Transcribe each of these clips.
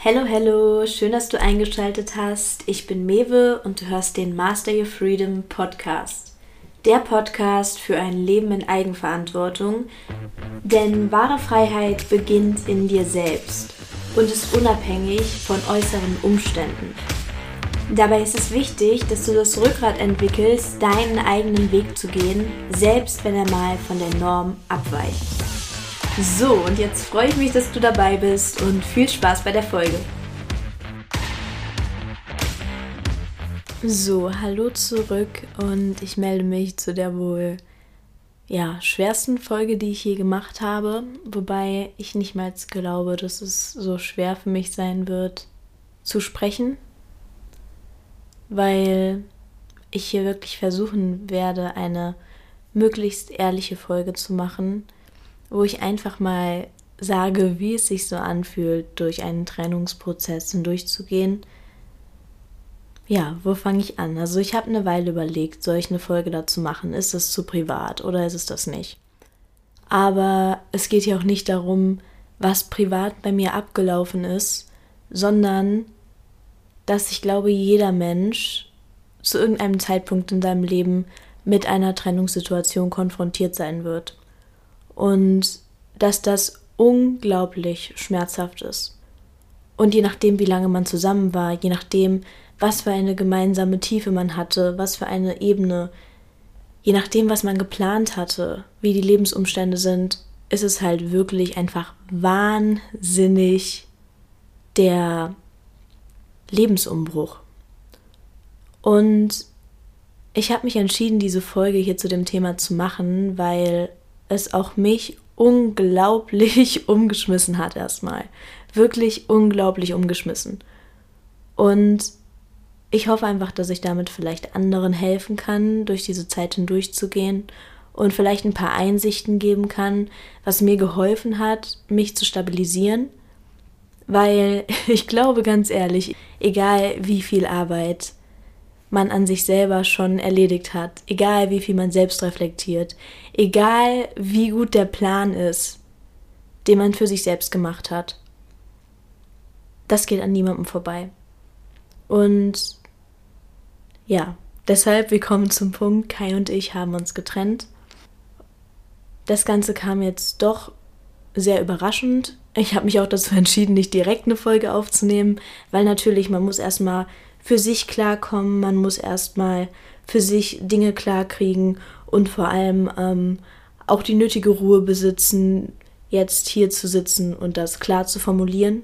Hello, hello, schön, dass du eingeschaltet hast. Ich bin Mewe und du hörst den Master Your Freedom Podcast. Der Podcast für ein Leben in Eigenverantwortung. Denn wahre Freiheit beginnt in dir selbst und ist unabhängig von äußeren Umständen. Dabei ist es wichtig, dass du das Rückgrat entwickelst, deinen eigenen Weg zu gehen, selbst wenn er mal von der Norm abweicht. So, und jetzt freue ich mich, dass du dabei bist und viel Spaß bei der Folge. So, hallo zurück und ich melde mich zu der wohl ja, schwersten Folge, die ich je gemacht habe, wobei ich nicht mal glaube, dass es so schwer für mich sein wird zu sprechen, weil ich hier wirklich versuchen werde, eine möglichst ehrliche Folge zu machen wo ich einfach mal sage, wie es sich so anfühlt, durch einen Trennungsprozess hindurchzugehen. Ja, wo fange ich an? Also ich habe eine Weile überlegt, soll ich eine Folge dazu machen? Ist es zu privat oder ist es das nicht? Aber es geht hier auch nicht darum, was privat bei mir abgelaufen ist, sondern dass ich glaube, jeder Mensch zu irgendeinem Zeitpunkt in seinem Leben mit einer Trennungssituation konfrontiert sein wird und dass das unglaublich schmerzhaft ist. Und je nachdem, wie lange man zusammen war, je nachdem, was für eine gemeinsame Tiefe man hatte, was für eine Ebene, je nachdem, was man geplant hatte, wie die Lebensumstände sind, ist es halt wirklich einfach wahnsinnig der Lebensumbruch. Und ich habe mich entschieden, diese Folge hier zu dem Thema zu machen, weil es auch mich unglaublich umgeschmissen hat erstmal. Wirklich unglaublich umgeschmissen. Und ich hoffe einfach, dass ich damit vielleicht anderen helfen kann, durch diese Zeit hindurchzugehen und vielleicht ein paar Einsichten geben kann, was mir geholfen hat, mich zu stabilisieren. Weil ich glaube ganz ehrlich, egal wie viel Arbeit man an sich selber schon erledigt hat, egal wie viel man selbst reflektiert, egal wie gut der Plan ist, den man für sich selbst gemacht hat. Das geht an niemandem vorbei. Und ja, deshalb, wir kommen zum Punkt, Kai und ich haben uns getrennt. Das Ganze kam jetzt doch sehr überraschend. Ich habe mich auch dazu entschieden, nicht direkt eine Folge aufzunehmen, weil natürlich man muss erstmal für sich klarkommen, man muss erstmal für sich Dinge klarkriegen und vor allem ähm, auch die nötige Ruhe besitzen, jetzt hier zu sitzen und das klar zu formulieren.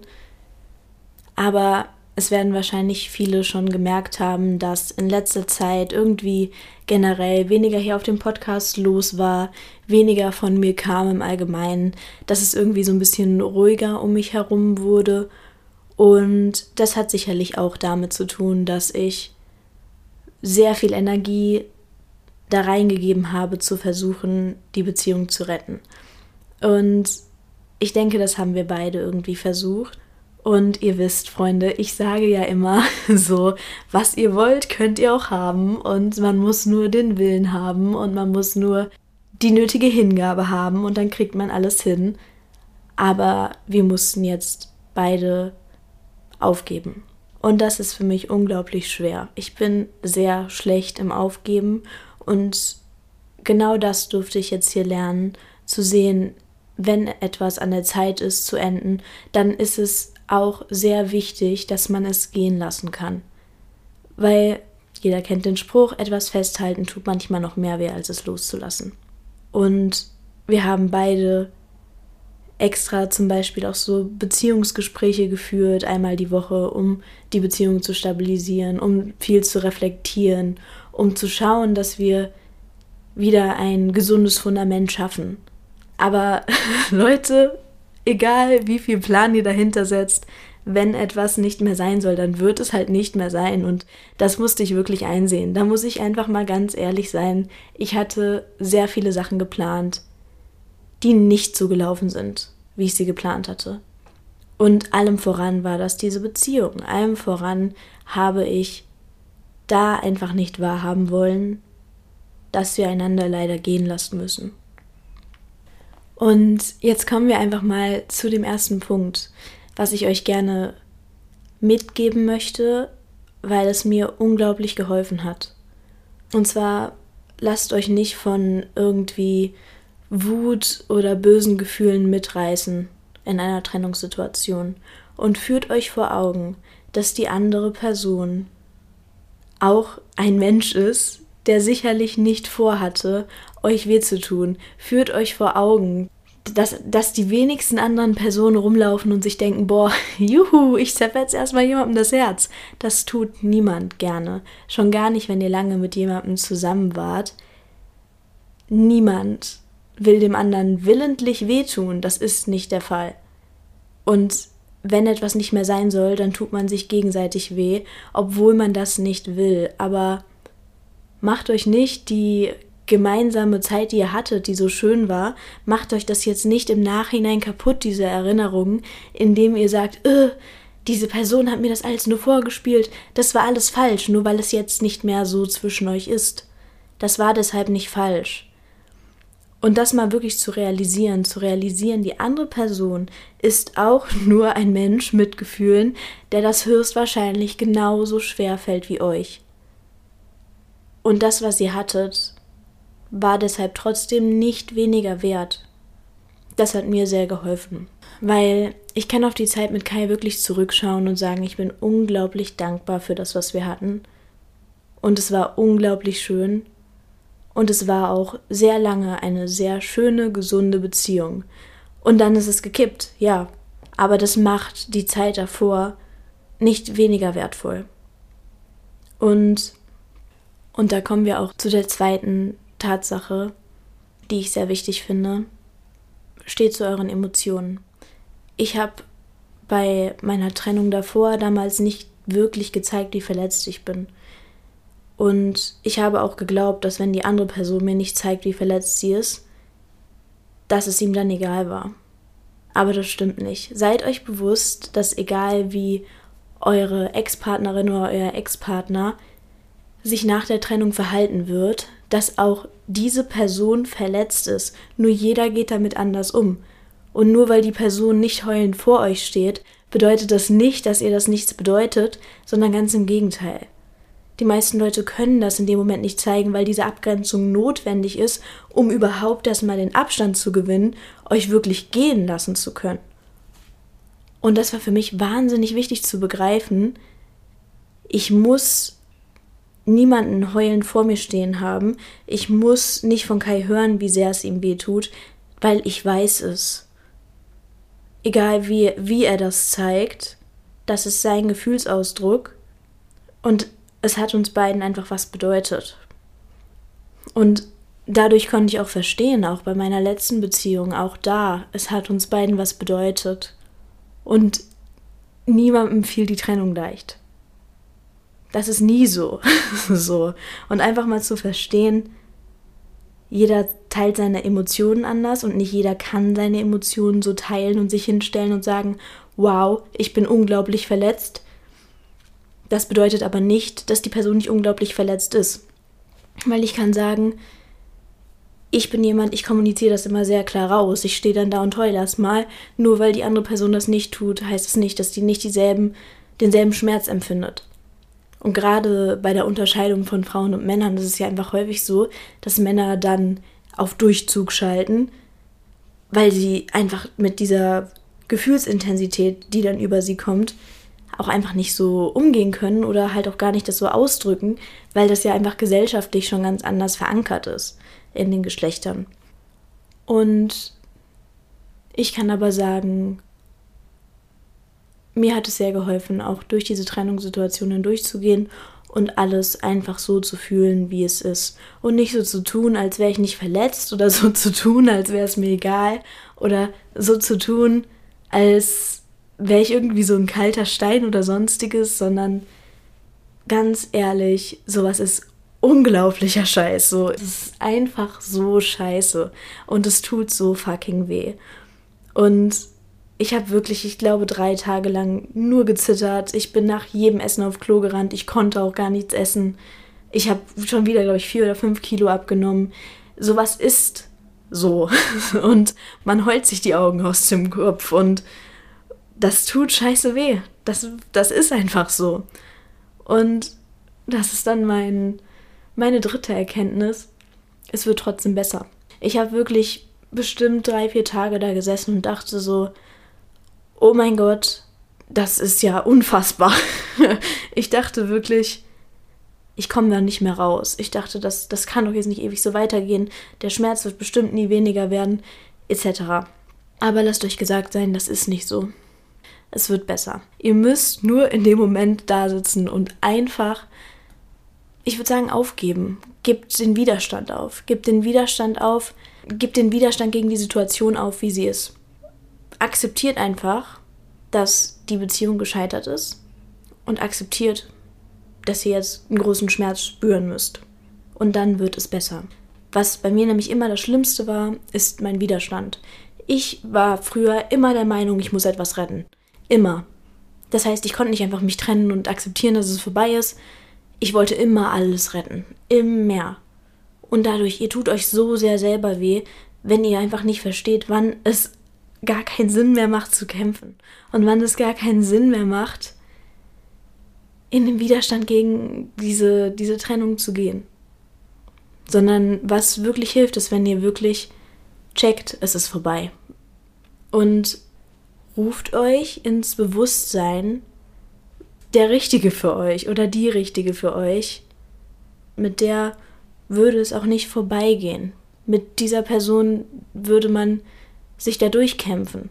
Aber es werden wahrscheinlich viele schon gemerkt haben, dass in letzter Zeit irgendwie generell weniger hier auf dem Podcast los war, weniger von mir kam im Allgemeinen, dass es irgendwie so ein bisschen ruhiger um mich herum wurde und das hat sicherlich auch damit zu tun, dass ich sehr viel Energie da reingegeben habe, zu versuchen, die Beziehung zu retten. Und ich denke, das haben wir beide irgendwie versucht. Und ihr wisst, Freunde, ich sage ja immer so, was ihr wollt, könnt ihr auch haben. Und man muss nur den Willen haben und man muss nur die nötige Hingabe haben und dann kriegt man alles hin. Aber wir mussten jetzt beide aufgeben. Und das ist für mich unglaublich schwer. Ich bin sehr schlecht im Aufgeben und genau das durfte ich jetzt hier lernen, zu sehen, wenn etwas an der Zeit ist zu enden, dann ist es auch sehr wichtig, dass man es gehen lassen kann. Weil jeder kennt den Spruch, etwas festhalten tut manchmal noch mehr weh, als es loszulassen. Und wir haben beide extra zum Beispiel auch so Beziehungsgespräche geführt, einmal die Woche, um die Beziehung zu stabilisieren, um viel zu reflektieren, um zu schauen, dass wir wieder ein gesundes Fundament schaffen. Aber Leute, egal wie viel Plan ihr dahinter setzt, wenn etwas nicht mehr sein soll, dann wird es halt nicht mehr sein. Und das musste ich wirklich einsehen. Da muss ich einfach mal ganz ehrlich sein. Ich hatte sehr viele Sachen geplant, die nicht so gelaufen sind, wie ich sie geplant hatte. Und allem voran war das diese Beziehung. Allem voran habe ich da einfach nicht wahrhaben wollen, dass wir einander leider gehen lassen müssen. Und jetzt kommen wir einfach mal zu dem ersten Punkt, was ich euch gerne mitgeben möchte, weil es mir unglaublich geholfen hat. Und zwar lasst euch nicht von irgendwie Wut oder bösen Gefühlen mitreißen in einer Trennungssituation und führt euch vor Augen, dass die andere Person auch ein Mensch ist, der sicherlich nicht vorhatte, euch weh zu tun. Führt euch vor Augen, dass, dass die wenigsten anderen Personen rumlaufen und sich denken, boah, juhu, ich zerfetze erstmal jemandem das Herz. Das tut niemand gerne. Schon gar nicht, wenn ihr lange mit jemandem zusammen wart. Niemand will dem anderen willentlich wehtun. Das ist nicht der Fall. Und wenn etwas nicht mehr sein soll, dann tut man sich gegenseitig weh, obwohl man das nicht will. Aber macht euch nicht die gemeinsame Zeit, die ihr hattet, die so schön war, macht euch das jetzt nicht im Nachhinein kaputt, diese Erinnerungen, indem ihr sagt, äh, diese Person hat mir das alles nur vorgespielt, das war alles falsch, nur weil es jetzt nicht mehr so zwischen euch ist. Das war deshalb nicht falsch. Und das mal wirklich zu realisieren, zu realisieren, die andere Person ist auch nur ein Mensch mit Gefühlen, der das höchstwahrscheinlich genauso schwer fällt wie euch. Und das, was ihr hattet, war deshalb trotzdem nicht weniger wert. Das hat mir sehr geholfen, weil ich kann auf die Zeit mit Kai wirklich zurückschauen und sagen, ich bin unglaublich dankbar für das, was wir hatten. Und es war unglaublich schön. Und es war auch sehr lange eine sehr schöne, gesunde Beziehung. Und dann ist es gekippt, ja. Aber das macht die Zeit davor nicht weniger wertvoll. Und, und da kommen wir auch zu der zweiten Tatsache, die ich sehr wichtig finde. Steht zu euren Emotionen. Ich habe bei meiner Trennung davor damals nicht wirklich gezeigt, wie verletzt ich bin. Und ich habe auch geglaubt, dass wenn die andere Person mir nicht zeigt, wie verletzt sie ist, dass es ihm dann egal war. Aber das stimmt nicht. Seid euch bewusst, dass egal wie eure Ex-Partnerin oder euer Ex-Partner sich nach der Trennung verhalten wird, dass auch diese Person verletzt ist. Nur jeder geht damit anders um. Und nur weil die Person nicht heulend vor euch steht, bedeutet das nicht, dass ihr das nichts bedeutet, sondern ganz im Gegenteil. Die meisten Leute können das in dem Moment nicht zeigen, weil diese Abgrenzung notwendig ist, um überhaupt erstmal den Abstand zu gewinnen, euch wirklich gehen lassen zu können. Und das war für mich wahnsinnig wichtig zu begreifen. Ich muss niemanden heulend vor mir stehen haben. Ich muss nicht von Kai hören, wie sehr es ihm weh tut, weil ich weiß es. Egal wie, wie er das zeigt, das ist sein Gefühlsausdruck und es hat uns beiden einfach was bedeutet. Und dadurch konnte ich auch verstehen, auch bei meiner letzten Beziehung, auch da, es hat uns beiden was bedeutet. Und niemandem fiel die Trennung leicht. Das ist nie so. so. Und einfach mal zu verstehen, jeder teilt seine Emotionen anders und nicht jeder kann seine Emotionen so teilen und sich hinstellen und sagen, wow, ich bin unglaublich verletzt. Das bedeutet aber nicht, dass die Person nicht unglaublich verletzt ist. Weil ich kann sagen, ich bin jemand, ich kommuniziere das immer sehr klar raus. Ich stehe dann da und heule erstmal. Nur weil die andere Person das nicht tut, heißt es nicht, dass die nicht dieselben, denselben Schmerz empfindet. Und gerade bei der Unterscheidung von Frauen und Männern ist es ja einfach häufig so, dass Männer dann auf Durchzug schalten, weil sie einfach mit dieser Gefühlsintensität, die dann über sie kommt, auch einfach nicht so umgehen können oder halt auch gar nicht das so ausdrücken, weil das ja einfach gesellschaftlich schon ganz anders verankert ist in den Geschlechtern. Und ich kann aber sagen, mir hat es sehr geholfen, auch durch diese Trennungssituationen durchzugehen und alles einfach so zu fühlen, wie es ist. Und nicht so zu tun, als wäre ich nicht verletzt oder so zu tun, als wäre es mir egal oder so zu tun, als wäre ich irgendwie so ein kalter Stein oder sonstiges, sondern ganz ehrlich, sowas ist unglaublicher Scheiß. So, es ist einfach so scheiße und es tut so fucking weh. Und ich habe wirklich, ich glaube, drei Tage lang nur gezittert. Ich bin nach jedem Essen auf Klo gerannt. Ich konnte auch gar nichts essen. Ich habe schon wieder, glaube ich, vier oder fünf Kilo abgenommen. Sowas ist so. Und man heult sich die Augen aus dem Kopf. Und das tut scheiße weh. Das, das ist einfach so. Und das ist dann mein, meine dritte Erkenntnis. Es wird trotzdem besser. Ich habe wirklich bestimmt drei, vier Tage da gesessen und dachte so, oh mein Gott, das ist ja unfassbar. ich dachte wirklich, ich komme da nicht mehr raus. Ich dachte, das, das kann doch jetzt nicht ewig so weitergehen. Der Schmerz wird bestimmt nie weniger werden, etc. Aber lasst euch gesagt sein, das ist nicht so. Es wird besser. Ihr müsst nur in dem Moment da sitzen und einfach, ich würde sagen, aufgeben. Gebt den Widerstand auf. Gebt den Widerstand auf. Gebt den Widerstand gegen die Situation auf, wie sie ist. Akzeptiert einfach, dass die Beziehung gescheitert ist und akzeptiert, dass ihr jetzt einen großen Schmerz spüren müsst. Und dann wird es besser. Was bei mir nämlich immer das Schlimmste war, ist mein Widerstand. Ich war früher immer der Meinung, ich muss etwas retten. Immer. Das heißt, ich konnte nicht einfach mich trennen und akzeptieren, dass es vorbei ist. Ich wollte immer alles retten. Immer. Und dadurch, ihr tut euch so sehr selber weh, wenn ihr einfach nicht versteht, wann es gar keinen Sinn mehr macht zu kämpfen. Und wann es gar keinen Sinn mehr macht, in den Widerstand gegen diese, diese Trennung zu gehen. Sondern was wirklich hilft, ist, wenn ihr wirklich checkt, es ist vorbei. Und ruft euch ins Bewusstsein, der Richtige für euch oder die Richtige für euch, mit der würde es auch nicht vorbeigehen. Mit dieser Person würde man sich da durchkämpfen.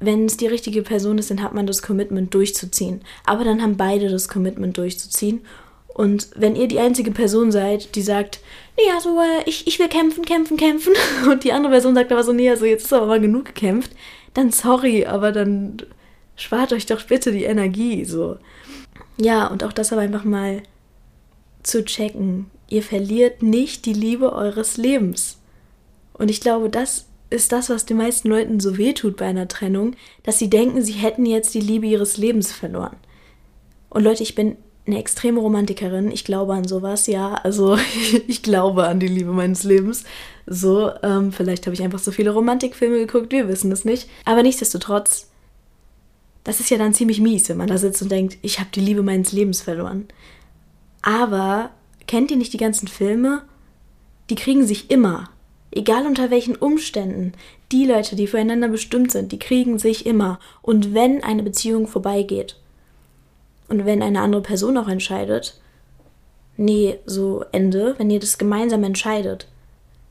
Wenn es die richtige Person ist, dann hat man das Commitment durchzuziehen. Aber dann haben beide das Commitment durchzuziehen. Und wenn ihr die einzige Person seid, die sagt, nee, also äh, ich, ich will kämpfen, kämpfen, kämpfen, und die andere Person sagt aber so, nee, also jetzt ist aber mal genug gekämpft, dann sorry, aber dann spart euch doch bitte die Energie, so. Ja, und auch das aber einfach mal zu checken. Ihr verliert nicht die Liebe eures Lebens. Und ich glaube, das ist das, was den meisten Leuten so wehtut bei einer Trennung, dass sie denken, sie hätten jetzt die Liebe ihres Lebens verloren. Und Leute, ich bin eine extreme Romantikerin. Ich glaube an sowas, ja. Also ich glaube an die Liebe meines Lebens. So, ähm, vielleicht habe ich einfach so viele Romantikfilme geguckt, wir wissen es nicht. Aber nichtsdestotrotz, das ist ja dann ziemlich mies, wenn man da sitzt und denkt, ich habe die Liebe meines Lebens verloren. Aber kennt ihr nicht die ganzen Filme? Die kriegen sich immer. Egal unter welchen Umständen. Die Leute, die füreinander bestimmt sind, die kriegen sich immer. Und wenn eine Beziehung vorbeigeht, und wenn eine andere Person auch entscheidet, nee, so Ende, wenn ihr das gemeinsam entscheidet,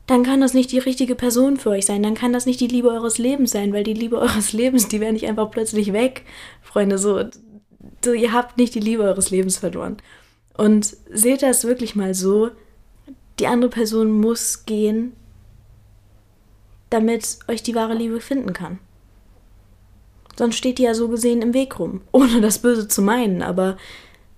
dann kann das nicht die richtige Person für euch sein, dann kann das nicht die Liebe eures Lebens sein, weil die Liebe eures Lebens, die wäre nicht einfach plötzlich weg, Freunde, so, so, ihr habt nicht die Liebe eures Lebens verloren. Und seht das wirklich mal so, die andere Person muss gehen, damit euch die wahre Liebe finden kann. Sonst steht die ja so gesehen im Weg rum, ohne das Böse zu meinen, aber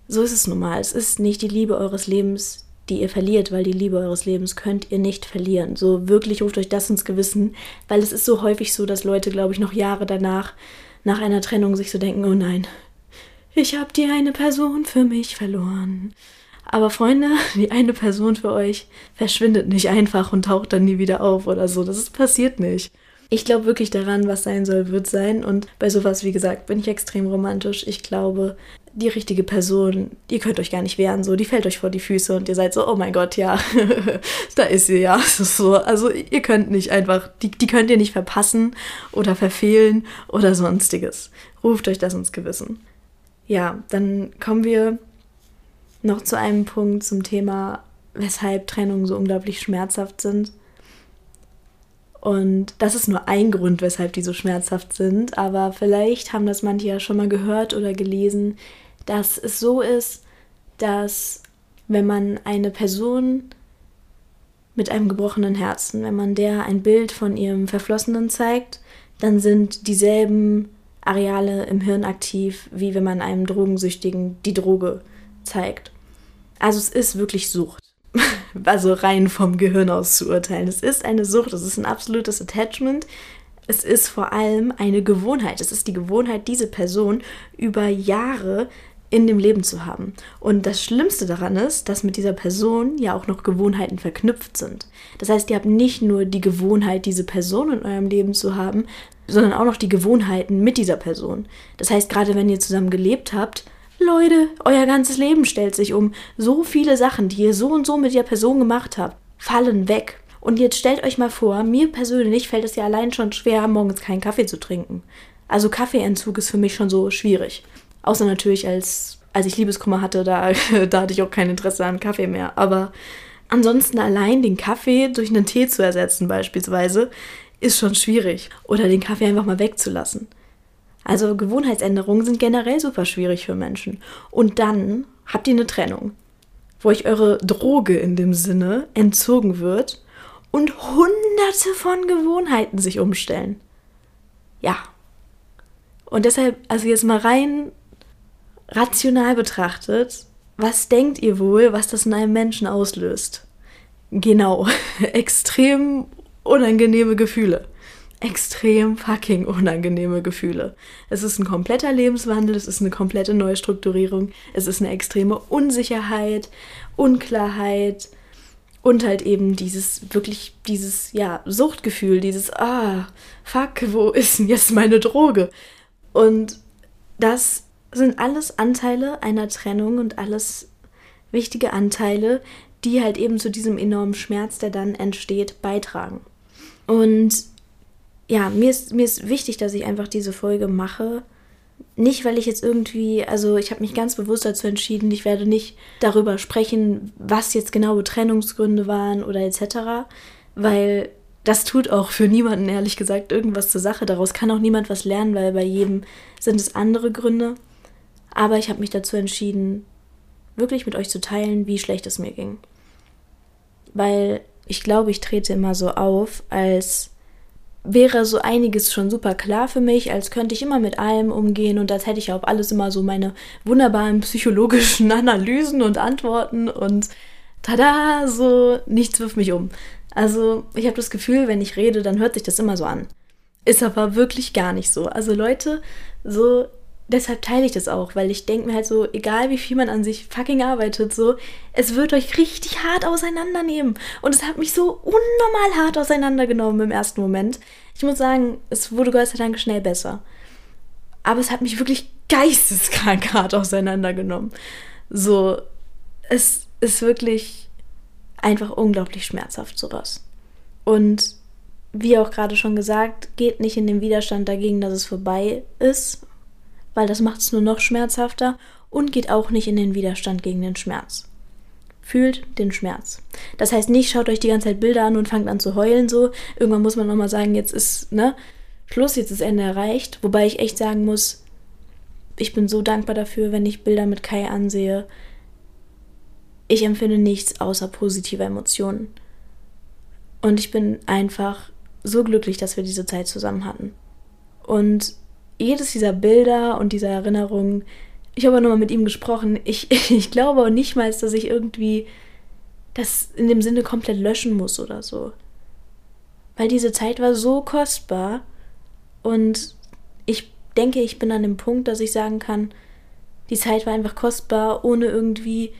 so ist es nun mal. Es ist nicht die Liebe eures Lebens, die ihr verliert, weil die Liebe eures Lebens könnt ihr nicht verlieren. So wirklich ruft euch das ins Gewissen, weil es ist so häufig so, dass Leute, glaube ich, noch Jahre danach, nach einer Trennung, sich so denken, oh nein, ich habe die eine Person für mich verloren. Aber Freunde, die eine Person für euch verschwindet nicht einfach und taucht dann nie wieder auf oder so. Das passiert nicht. Ich glaube wirklich daran, was sein soll, wird sein. Und bei sowas, wie gesagt, bin ich extrem romantisch. Ich glaube, die richtige Person, ihr könnt euch gar nicht wehren, so, die fällt euch vor die Füße und ihr seid so, oh mein Gott, ja, da ist sie, ja, so. Also ihr könnt nicht einfach, die, die könnt ihr nicht verpassen oder verfehlen oder sonstiges. Ruft euch das ins Gewissen. Ja, dann kommen wir noch zu einem Punkt zum Thema, weshalb Trennungen so unglaublich schmerzhaft sind. Und das ist nur ein Grund, weshalb die so schmerzhaft sind. Aber vielleicht haben das manche ja schon mal gehört oder gelesen, dass es so ist, dass wenn man eine Person mit einem gebrochenen Herzen, wenn man der ein Bild von ihrem Verflossenen zeigt, dann sind dieselben Areale im Hirn aktiv, wie wenn man einem Drogensüchtigen die Droge zeigt. Also es ist wirklich Sucht also rein vom Gehirn aus zu urteilen. Es ist eine Sucht, es ist ein absolutes Attachment. Es ist vor allem eine Gewohnheit. Es ist die Gewohnheit, diese Person über Jahre in dem Leben zu haben. Und das Schlimmste daran ist, dass mit dieser Person ja auch noch Gewohnheiten verknüpft sind. Das heißt, ihr habt nicht nur die Gewohnheit, diese Person in eurem Leben zu haben, sondern auch noch die Gewohnheiten mit dieser Person. Das heißt, gerade wenn ihr zusammen gelebt habt, Leute, euer ganzes Leben stellt sich um. So viele Sachen, die ihr so und so mit der Person gemacht habt, fallen weg. Und jetzt stellt euch mal vor, mir persönlich fällt es ja allein schon schwer, morgens keinen Kaffee zu trinken. Also Kaffeeentzug ist für mich schon so schwierig. Außer natürlich, als, als ich Liebeskummer hatte, da, da hatte ich auch kein Interesse an Kaffee mehr. Aber ansonsten allein den Kaffee durch einen Tee zu ersetzen beispielsweise, ist schon schwierig. Oder den Kaffee einfach mal wegzulassen. Also Gewohnheitsänderungen sind generell super schwierig für Menschen. Und dann habt ihr eine Trennung, wo euch eure Droge in dem Sinne entzogen wird und hunderte von Gewohnheiten sich umstellen. Ja. Und deshalb, also jetzt mal rein rational betrachtet, was denkt ihr wohl, was das in einem Menschen auslöst? Genau, extrem unangenehme Gefühle extrem fucking unangenehme Gefühle. Es ist ein kompletter Lebenswandel, es ist eine komplette Neustrukturierung, es ist eine extreme Unsicherheit, Unklarheit und halt eben dieses wirklich dieses ja Suchtgefühl, dieses ah fuck, wo ist denn jetzt meine Droge? Und das sind alles Anteile einer Trennung und alles wichtige Anteile, die halt eben zu diesem enormen Schmerz, der dann entsteht, beitragen. Und ja, mir ist, mir ist wichtig, dass ich einfach diese Folge mache. Nicht, weil ich jetzt irgendwie, also ich habe mich ganz bewusst dazu entschieden, ich werde nicht darüber sprechen, was jetzt genaue Trennungsgründe waren oder etc., weil das tut auch für niemanden, ehrlich gesagt, irgendwas zur Sache. Daraus kann auch niemand was lernen, weil bei jedem sind es andere Gründe. Aber ich habe mich dazu entschieden, wirklich mit euch zu teilen, wie schlecht es mir ging. Weil ich glaube, ich trete immer so auf, als wäre so einiges schon super klar für mich, als könnte ich immer mit allem umgehen und als hätte ich auf alles immer so meine wunderbaren psychologischen Analysen und Antworten und tada, so nichts wirft mich um. Also ich habe das Gefühl, wenn ich rede, dann hört sich das immer so an. Ist aber wirklich gar nicht so. Also Leute, so deshalb teile ich das auch, weil ich denke mir halt so, egal wie viel man an sich fucking arbeitet, so, es wird euch richtig hart auseinandernehmen. Und es hat mich so unnormal hart auseinandergenommen im ersten Moment. Ich muss sagen, es wurde Gott sei Dank schnell besser. Aber es hat mich wirklich geisteskrank hart auseinandergenommen. So, es ist wirklich einfach unglaublich schmerzhaft, sowas. Und wie auch gerade schon gesagt, geht nicht in den Widerstand dagegen, dass es vorbei ist weil das macht es nur noch schmerzhafter und geht auch nicht in den Widerstand gegen den Schmerz. Fühlt den Schmerz. Das heißt nicht, schaut euch die ganze Zeit Bilder an und fangt an zu heulen so. Irgendwann muss man nochmal sagen, jetzt ist, ne, Schluss, jetzt ist Ende erreicht. Wobei ich echt sagen muss, ich bin so dankbar dafür, wenn ich Bilder mit Kai ansehe. Ich empfinde nichts außer positive Emotionen. Und ich bin einfach so glücklich, dass wir diese Zeit zusammen hatten. Und jedes dieser Bilder und dieser Erinnerungen, ich habe nochmal mit ihm gesprochen, ich, ich glaube auch nicht mal, dass ich irgendwie das in dem Sinne komplett löschen muss oder so. Weil diese Zeit war so kostbar und ich denke, ich bin an dem Punkt, dass ich sagen kann, die Zeit war einfach kostbar, ohne irgendwie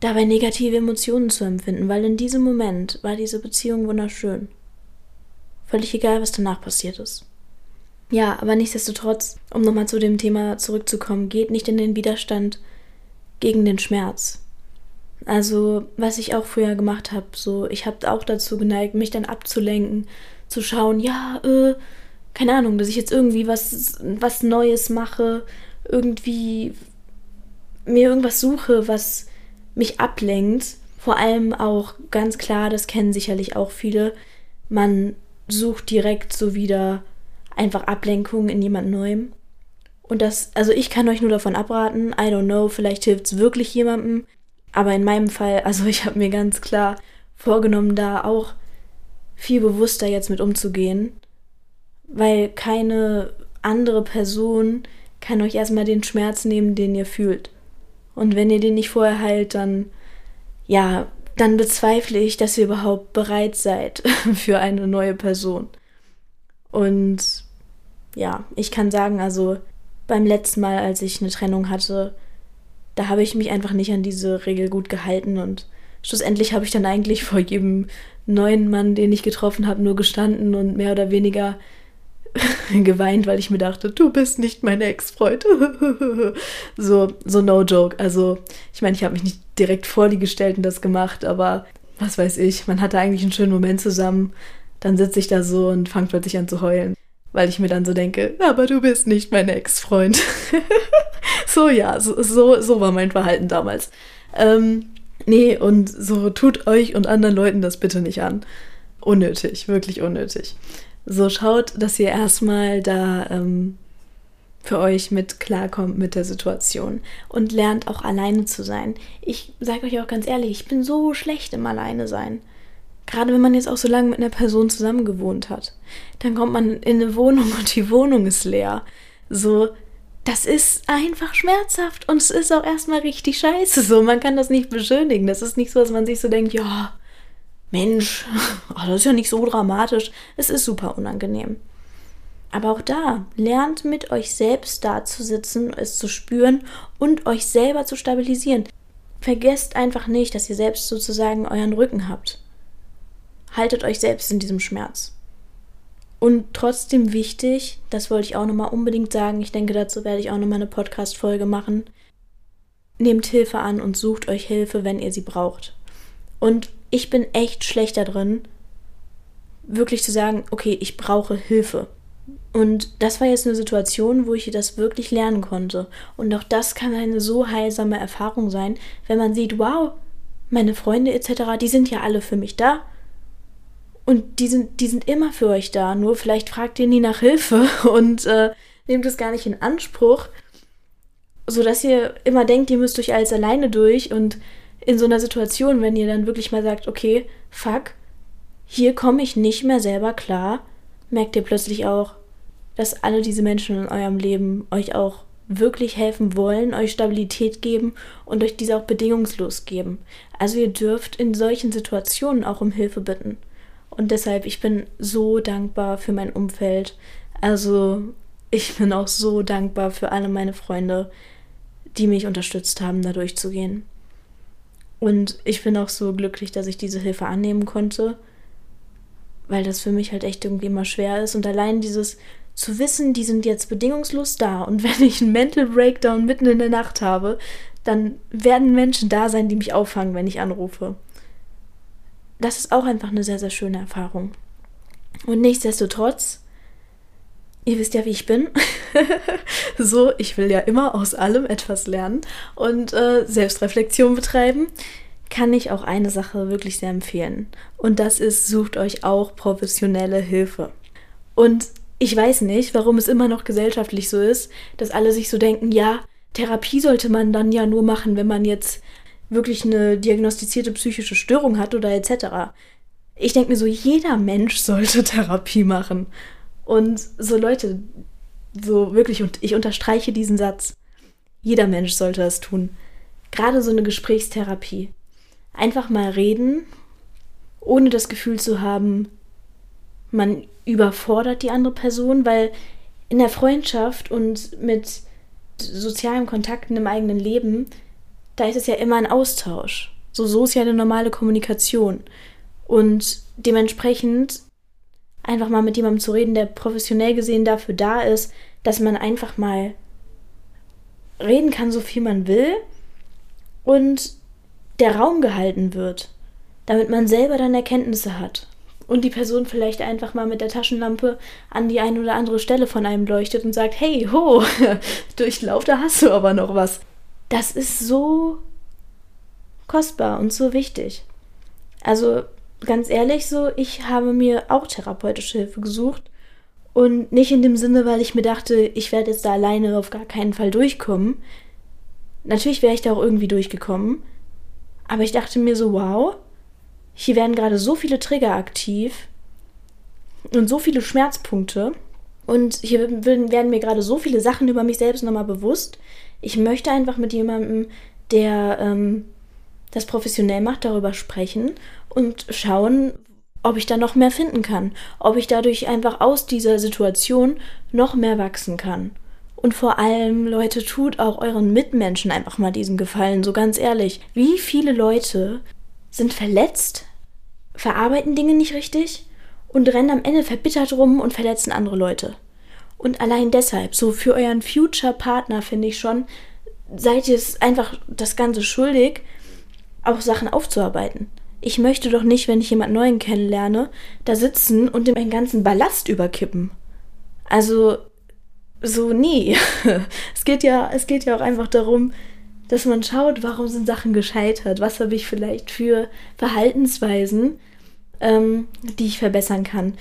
dabei negative Emotionen zu empfinden, weil in diesem Moment war diese Beziehung wunderschön. Völlig egal, was danach passiert ist. Ja, aber nichtsdestotrotz, um nochmal zu dem Thema zurückzukommen, geht nicht in den Widerstand gegen den Schmerz. Also, was ich auch früher gemacht habe, so, ich habe auch dazu geneigt, mich dann abzulenken, zu schauen, ja, äh, keine Ahnung, dass ich jetzt irgendwie was, was Neues mache, irgendwie mir irgendwas suche, was mich ablenkt. Vor allem auch ganz klar, das kennen sicherlich auch viele, man sucht direkt so wieder einfach Ablenkung in jemand Neuem. Und das, also ich kann euch nur davon abraten. I don't know, vielleicht hilft es wirklich jemandem. Aber in meinem Fall, also ich habe mir ganz klar vorgenommen, da auch viel bewusster jetzt mit umzugehen. Weil keine andere Person kann euch erstmal den Schmerz nehmen, den ihr fühlt. Und wenn ihr den nicht vorher heilt, dann, ja, dann bezweifle ich, dass ihr überhaupt bereit seid für eine neue Person. Und ja, ich kann sagen, also beim letzten Mal, als ich eine Trennung hatte, da habe ich mich einfach nicht an diese Regel gut gehalten und schlussendlich habe ich dann eigentlich vor jedem neuen Mann, den ich getroffen habe, nur gestanden und mehr oder weniger geweint, weil ich mir dachte, du bist nicht mein Ex-Freund. so, so no joke. Also, ich meine, ich habe mich nicht direkt vor die gestellt und das gemacht, aber was weiß ich, man hatte eigentlich einen schönen Moment zusammen. Dann sitze ich da so und fange plötzlich an zu heulen, weil ich mir dann so denke, aber du bist nicht mein Ex-Freund. so, ja, so, so, so war mein Verhalten damals. Ähm, nee, und so tut euch und anderen Leuten das bitte nicht an. Unnötig, wirklich unnötig. So schaut, dass ihr erstmal da ähm, für euch mit klarkommt mit der Situation und lernt auch alleine zu sein. Ich sage euch auch ganz ehrlich, ich bin so schlecht im Alleine sein. Gerade wenn man jetzt auch so lange mit einer Person zusammen gewohnt hat. Dann kommt man in eine Wohnung und die Wohnung ist leer. So, das ist einfach schmerzhaft und es ist auch erstmal richtig scheiße. So, man kann das nicht beschönigen. Das ist nicht so, dass man sich so denkt, ja, Mensch, oh, das ist ja nicht so dramatisch. Es ist super unangenehm. Aber auch da, lernt mit euch selbst da zu sitzen, es zu spüren und euch selber zu stabilisieren. Vergesst einfach nicht, dass ihr selbst sozusagen euren Rücken habt. Haltet euch selbst in diesem Schmerz. Und trotzdem wichtig, das wollte ich auch nochmal unbedingt sagen, ich denke, dazu werde ich auch nochmal eine Podcast-Folge machen. Nehmt Hilfe an und sucht euch Hilfe, wenn ihr sie braucht. Und ich bin echt schlechter drin, wirklich zu sagen, okay, ich brauche Hilfe. Und das war jetzt eine Situation, wo ich das wirklich lernen konnte. Und auch das kann eine so heilsame Erfahrung sein, wenn man sieht, wow, meine Freunde etc., die sind ja alle für mich da. Und die sind, die sind immer für euch da. Nur vielleicht fragt ihr nie nach Hilfe und äh, nehmt es gar nicht in Anspruch, sodass ihr immer denkt, ihr müsst euch alles alleine durch und in so einer Situation, wenn ihr dann wirklich mal sagt, okay, fuck, hier komme ich nicht mehr selber klar, merkt ihr plötzlich auch, dass alle diese Menschen in eurem Leben euch auch wirklich helfen wollen, euch Stabilität geben und euch diese auch bedingungslos geben. Also ihr dürft in solchen Situationen auch um Hilfe bitten. Und deshalb, ich bin so dankbar für mein Umfeld. Also ich bin auch so dankbar für alle meine Freunde, die mich unterstützt haben, da durchzugehen. Und ich bin auch so glücklich, dass ich diese Hilfe annehmen konnte, weil das für mich halt echt irgendwie immer schwer ist. Und allein dieses zu wissen, die sind jetzt bedingungslos da und wenn ich einen Mental Breakdown mitten in der Nacht habe, dann werden Menschen da sein, die mich auffangen, wenn ich anrufe. Das ist auch einfach eine sehr, sehr schöne Erfahrung. Und nichtsdestotrotz, ihr wisst ja, wie ich bin. so, ich will ja immer aus allem etwas lernen und äh, Selbstreflexion betreiben. Kann ich auch eine Sache wirklich sehr empfehlen. Und das ist, sucht euch auch professionelle Hilfe. Und ich weiß nicht, warum es immer noch gesellschaftlich so ist, dass alle sich so denken, ja, Therapie sollte man dann ja nur machen, wenn man jetzt wirklich eine diagnostizierte psychische Störung hat oder etc. Ich denke mir so, jeder Mensch sollte Therapie machen. Und so Leute, so wirklich, und ich unterstreiche diesen Satz. Jeder Mensch sollte es tun. Gerade so eine Gesprächstherapie. Einfach mal reden, ohne das Gefühl zu haben, man überfordert die andere Person, weil in der Freundschaft und mit sozialen Kontakten im eigenen Leben, da ist es ja immer ein Austausch. So, so ist ja eine normale Kommunikation. Und dementsprechend einfach mal mit jemandem zu reden, der professionell gesehen dafür da ist, dass man einfach mal reden kann, so viel man will und der Raum gehalten wird, damit man selber dann Erkenntnisse hat und die Person vielleicht einfach mal mit der Taschenlampe an die eine oder andere Stelle von einem leuchtet und sagt, hey, ho, Durchlauf, da hast du aber noch was. Das ist so kostbar und so wichtig. Also ganz ehrlich so, ich habe mir auch therapeutische Hilfe gesucht und nicht in dem Sinne, weil ich mir dachte, ich werde jetzt da alleine auf gar keinen Fall durchkommen. Natürlich wäre ich da auch irgendwie durchgekommen, aber ich dachte mir so, wow, hier werden gerade so viele Trigger aktiv und so viele Schmerzpunkte und hier werden mir gerade so viele Sachen über mich selbst nochmal bewusst. Ich möchte einfach mit jemandem, der ähm, das professionell macht, darüber sprechen und schauen, ob ich da noch mehr finden kann, ob ich dadurch einfach aus dieser Situation noch mehr wachsen kann. Und vor allem, Leute, tut auch euren Mitmenschen einfach mal diesen Gefallen, so ganz ehrlich. Wie viele Leute sind verletzt, verarbeiten Dinge nicht richtig und rennen am Ende verbittert rum und verletzen andere Leute. Und allein deshalb, so für euren Future-Partner finde ich schon, seid ihr es einfach das Ganze schuldig, auch Sachen aufzuarbeiten. Ich möchte doch nicht, wenn ich jemand Neuen kennenlerne, da sitzen und dem einen ganzen Ballast überkippen. Also, so nie. es geht ja, es geht ja auch einfach darum, dass man schaut, warum sind Sachen gescheitert, was habe ich vielleicht für Verhaltensweisen, ähm, die ich verbessern kann.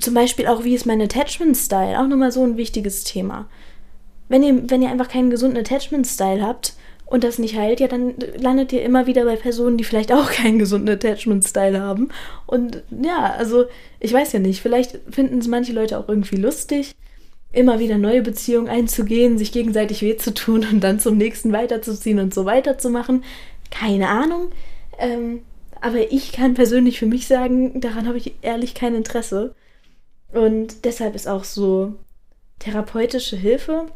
Zum Beispiel auch, wie ist mein Attachment-Style, auch nochmal so ein wichtiges Thema. Wenn ihr, wenn ihr einfach keinen gesunden Attachment-Style habt und das nicht heilt, ja, dann landet ihr immer wieder bei Personen, die vielleicht auch keinen gesunden Attachment-Style haben. Und ja, also ich weiß ja nicht, vielleicht finden es manche Leute auch irgendwie lustig, immer wieder neue Beziehungen einzugehen, sich gegenseitig weh zu tun und dann zum nächsten weiterzuziehen und so weiterzumachen. Keine Ahnung. Ähm, aber ich kann persönlich für mich sagen, daran habe ich ehrlich kein Interesse. Und deshalb ist auch so therapeutische Hilfe,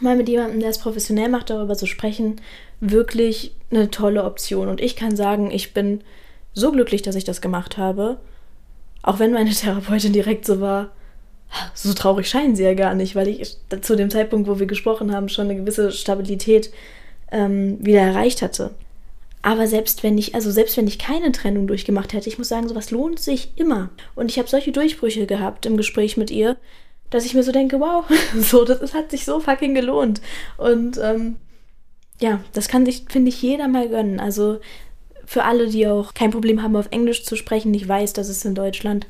mal mit jemandem, der es professionell macht, darüber zu sprechen, wirklich eine tolle Option. Und ich kann sagen, ich bin so glücklich, dass ich das gemacht habe. Auch wenn meine Therapeutin direkt so war, so traurig scheinen sie ja gar nicht, weil ich zu dem Zeitpunkt, wo wir gesprochen haben, schon eine gewisse Stabilität ähm, wieder erreicht hatte. Aber selbst wenn ich, also selbst wenn ich keine Trennung durchgemacht hätte, ich muss sagen, sowas lohnt sich immer. Und ich habe solche Durchbrüche gehabt im Gespräch mit ihr, dass ich mir so denke, wow, so, das, das hat sich so fucking gelohnt. Und ähm, ja, das kann sich, finde ich, jeder mal gönnen. Also für alle, die auch kein Problem haben, auf Englisch zu sprechen, ich weiß, dass es in Deutschland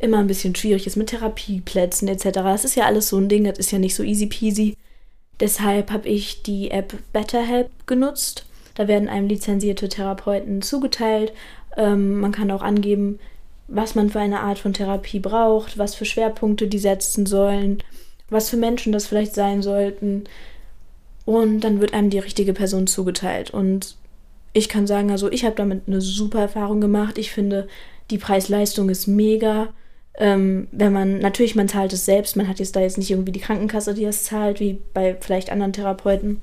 immer ein bisschen schwierig ist mit Therapieplätzen etc. Das ist ja alles so ein Ding, das ist ja nicht so easy peasy. Deshalb habe ich die App BetterHelp genutzt. Da werden einem lizenzierte Therapeuten zugeteilt. Ähm, man kann auch angeben, was man für eine Art von Therapie braucht, was für Schwerpunkte die setzen sollen, was für Menschen das vielleicht sein sollten. Und dann wird einem die richtige Person zugeteilt. Und ich kann sagen, also ich habe damit eine super Erfahrung gemacht. Ich finde, die Preis-Leistung ist mega. Ähm, wenn man, natürlich, man zahlt es selbst, man hat jetzt da jetzt nicht irgendwie die Krankenkasse, die es zahlt, wie bei vielleicht anderen Therapeuten.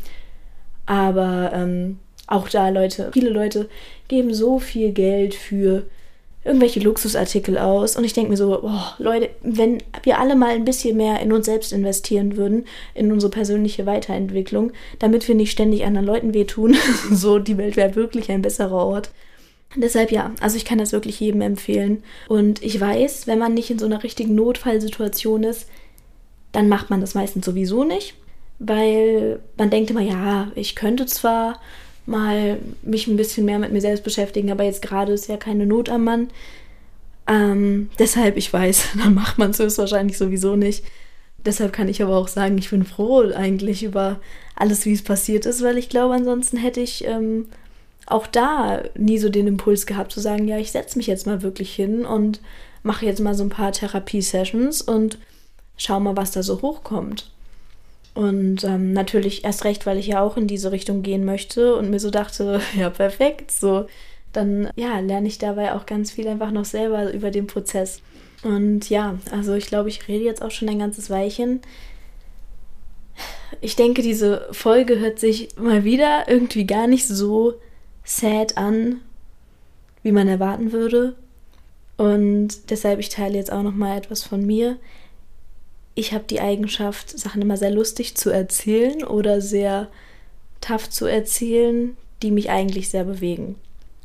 Aber ähm, auch da, Leute, viele Leute geben so viel Geld für irgendwelche Luxusartikel aus. Und ich denke mir so, boah, Leute, wenn wir alle mal ein bisschen mehr in uns selbst investieren würden, in unsere persönliche Weiterentwicklung, damit wir nicht ständig anderen Leuten wehtun, so die Welt wäre wirklich ein besserer Ort. Deshalb ja, also ich kann das wirklich jedem empfehlen. Und ich weiß, wenn man nicht in so einer richtigen Notfallsituation ist, dann macht man das meistens sowieso nicht, weil man denkt immer, ja, ich könnte zwar mal mich ein bisschen mehr mit mir selbst beschäftigen, aber jetzt gerade ist ja keine Not am Mann. Ähm, deshalb, ich weiß, dann macht man es höchstwahrscheinlich sowieso nicht. Deshalb kann ich aber auch sagen, ich bin froh eigentlich über alles, wie es passiert ist, weil ich glaube, ansonsten hätte ich ähm, auch da nie so den Impuls gehabt zu sagen, ja, ich setze mich jetzt mal wirklich hin und mache jetzt mal so ein paar Therapie-Sessions und schau mal, was da so hochkommt. Und ähm, natürlich erst recht, weil ich ja auch in diese Richtung gehen möchte und mir so dachte, ja, perfekt, so. Dann ja, lerne ich dabei auch ganz viel einfach noch selber über den Prozess. Und ja, also ich glaube, ich rede jetzt auch schon ein ganzes Weilchen. Ich denke, diese Folge hört sich mal wieder irgendwie gar nicht so sad an, wie man erwarten würde. Und deshalb, ich teile jetzt auch noch mal etwas von mir. Ich habe die Eigenschaft, Sachen immer sehr lustig zu erzählen oder sehr tough zu erzählen, die mich eigentlich sehr bewegen.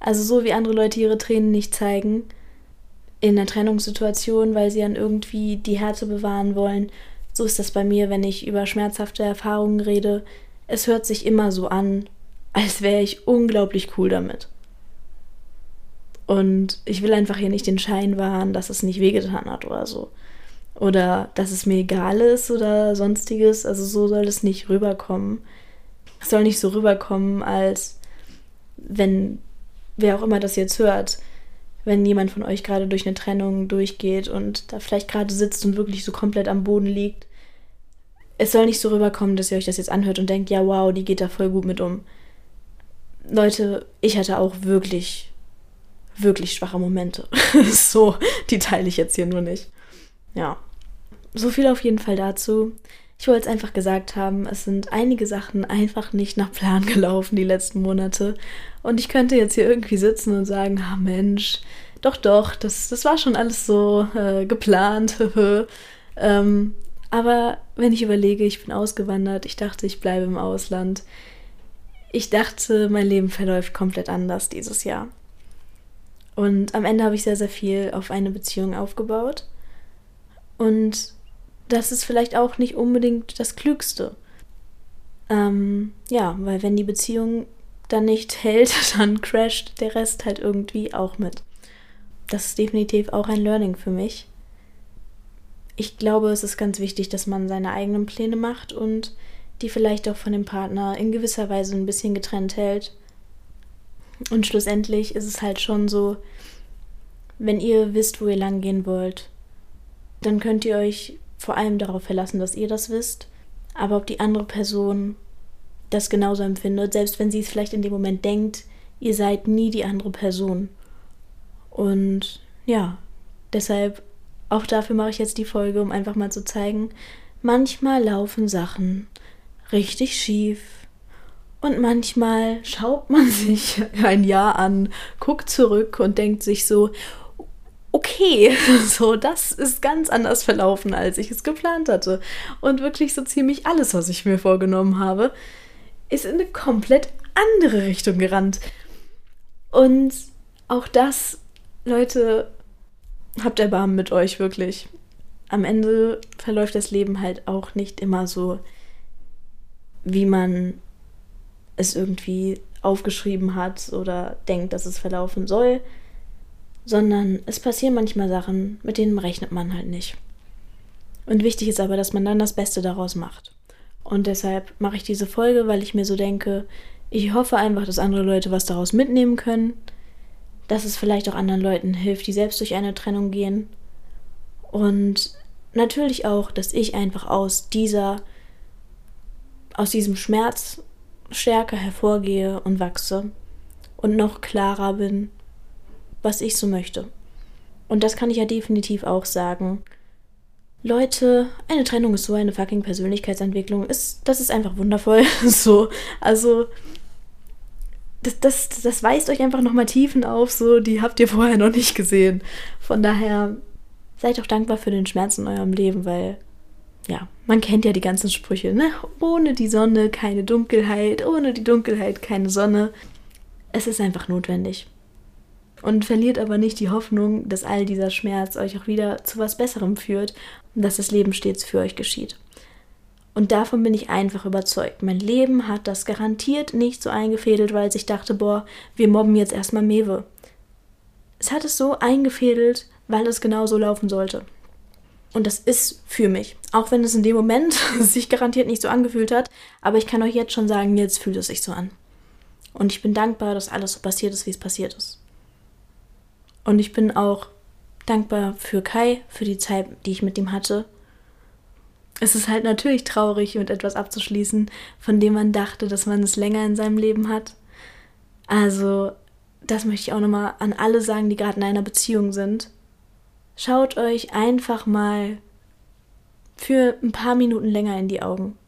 Also so wie andere Leute ihre Tränen nicht zeigen in einer Trennungssituation, weil sie dann irgendwie die Härte bewahren wollen. So ist das bei mir, wenn ich über schmerzhafte Erfahrungen rede. Es hört sich immer so an, als wäre ich unglaublich cool damit. Und ich will einfach hier nicht den Schein wahren, dass es nicht wehgetan hat oder so. Oder dass es mir egal ist oder sonstiges. Also so soll es nicht rüberkommen. Es soll nicht so rüberkommen, als wenn wer auch immer das jetzt hört, wenn jemand von euch gerade durch eine Trennung durchgeht und da vielleicht gerade sitzt und wirklich so komplett am Boden liegt. Es soll nicht so rüberkommen, dass ihr euch das jetzt anhört und denkt, ja, wow, die geht da voll gut mit um. Leute, ich hatte auch wirklich, wirklich schwache Momente. so, die teile ich jetzt hier nur nicht. Ja. So viel auf jeden Fall dazu. Ich wollte es einfach gesagt haben, es sind einige Sachen einfach nicht nach Plan gelaufen die letzten Monate. Und ich könnte jetzt hier irgendwie sitzen und sagen, ah Mensch, doch, doch, das, das war schon alles so äh, geplant. ähm, aber wenn ich überlege, ich bin ausgewandert, ich dachte, ich bleibe im Ausland. Ich dachte, mein Leben verläuft komplett anders dieses Jahr. Und am Ende habe ich sehr, sehr viel auf eine Beziehung aufgebaut. Und das ist vielleicht auch nicht unbedingt das Klügste. Ähm, ja, weil wenn die Beziehung dann nicht hält, dann crasht der Rest halt irgendwie auch mit. Das ist definitiv auch ein Learning für mich. Ich glaube, es ist ganz wichtig, dass man seine eigenen Pläne macht und die vielleicht auch von dem Partner in gewisser Weise ein bisschen getrennt hält. Und schlussendlich ist es halt schon so, wenn ihr wisst, wo ihr lang gehen wollt, dann könnt ihr euch vor allem darauf verlassen, dass ihr das wisst. Aber ob die andere Person das genauso empfindet, selbst wenn sie es vielleicht in dem Moment denkt, ihr seid nie die andere Person. Und ja, deshalb auch dafür mache ich jetzt die Folge, um einfach mal zu zeigen, manchmal laufen Sachen richtig schief. Und manchmal schaut man sich ein Jahr an, guckt zurück und denkt sich so, okay, so, das ist ganz anders verlaufen, als ich es geplant hatte. Und wirklich so ziemlich alles, was ich mir vorgenommen habe, ist in eine komplett andere Richtung gerannt. Und auch das, Leute, habt Erbarmen mit euch, wirklich. Am Ende verläuft das Leben halt auch nicht immer so, wie man es irgendwie aufgeschrieben hat oder denkt, dass es verlaufen soll sondern es passieren manchmal Sachen, mit denen rechnet man halt nicht. Und wichtig ist aber, dass man dann das Beste daraus macht. Und deshalb mache ich diese Folge, weil ich mir so denke, ich hoffe einfach, dass andere Leute was daraus mitnehmen können, dass es vielleicht auch anderen Leuten hilft, die selbst durch eine Trennung gehen. Und natürlich auch, dass ich einfach aus dieser, aus diesem Schmerz stärker hervorgehe und wachse und noch klarer bin was ich so möchte. Und das kann ich ja definitiv auch sagen. Leute, eine Trennung ist so eine fucking Persönlichkeitsentwicklung. Ist, das ist einfach wundervoll. so, also das, das, das weist euch einfach nochmal Tiefen auf, so, die habt ihr vorher noch nicht gesehen. Von daher seid auch dankbar für den Schmerz in eurem Leben, weil, ja, man kennt ja die ganzen Sprüche, ne? Ohne die Sonne keine Dunkelheit, ohne die Dunkelheit keine Sonne. Es ist einfach notwendig und verliert aber nicht die Hoffnung, dass all dieser Schmerz euch auch wieder zu was Besserem führt und dass das Leben stets für euch geschieht. Und davon bin ich einfach überzeugt. Mein Leben hat das garantiert nicht so eingefädelt, weil ich dachte, boah, wir mobben jetzt erstmal Mewe. Es hat es so eingefädelt, weil es genau so laufen sollte. Und das ist für mich. Auch wenn es in dem Moment sich garantiert nicht so angefühlt hat. Aber ich kann euch jetzt schon sagen, jetzt fühlt es sich so an. Und ich bin dankbar, dass alles so passiert ist, wie es passiert ist. Und ich bin auch dankbar für Kai, für die Zeit, die ich mit ihm hatte. Es ist halt natürlich traurig, mit etwas abzuschließen, von dem man dachte, dass man es länger in seinem Leben hat. Also, das möchte ich auch nochmal an alle sagen, die gerade in einer Beziehung sind. Schaut euch einfach mal für ein paar Minuten länger in die Augen.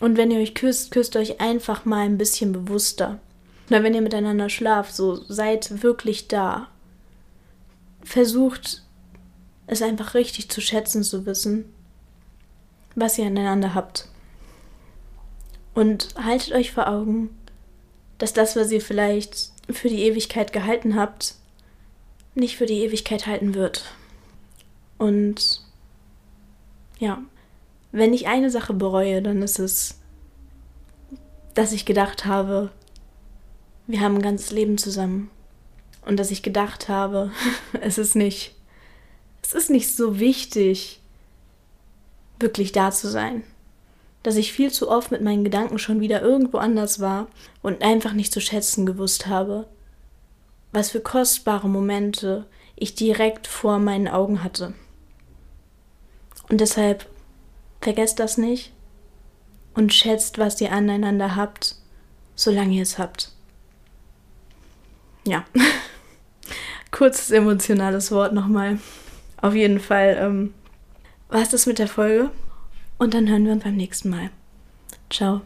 Und wenn ihr euch küsst, küsst euch einfach mal ein bisschen bewusster. Oder wenn ihr miteinander schlaft, so seid wirklich da. Versucht es einfach richtig zu schätzen zu wissen, was ihr aneinander habt. Und haltet euch vor Augen, dass das, was ihr vielleicht für die Ewigkeit gehalten habt, nicht für die Ewigkeit halten wird. Und ja, wenn ich eine Sache bereue, dann ist es, dass ich gedacht habe, wir haben ein ganzes Leben zusammen. Und dass ich gedacht habe, es ist nicht, es ist nicht so wichtig, wirklich da zu sein. Dass ich viel zu oft mit meinen Gedanken schon wieder irgendwo anders war und einfach nicht zu schätzen gewusst habe, was für kostbare Momente ich direkt vor meinen Augen hatte. Und deshalb vergesst das nicht und schätzt, was ihr aneinander habt, solange ihr es habt ja, kurzes emotionales Wort nochmal. Auf jeden Fall ähm, war es das mit der Folge und dann hören wir uns beim nächsten Mal. Ciao.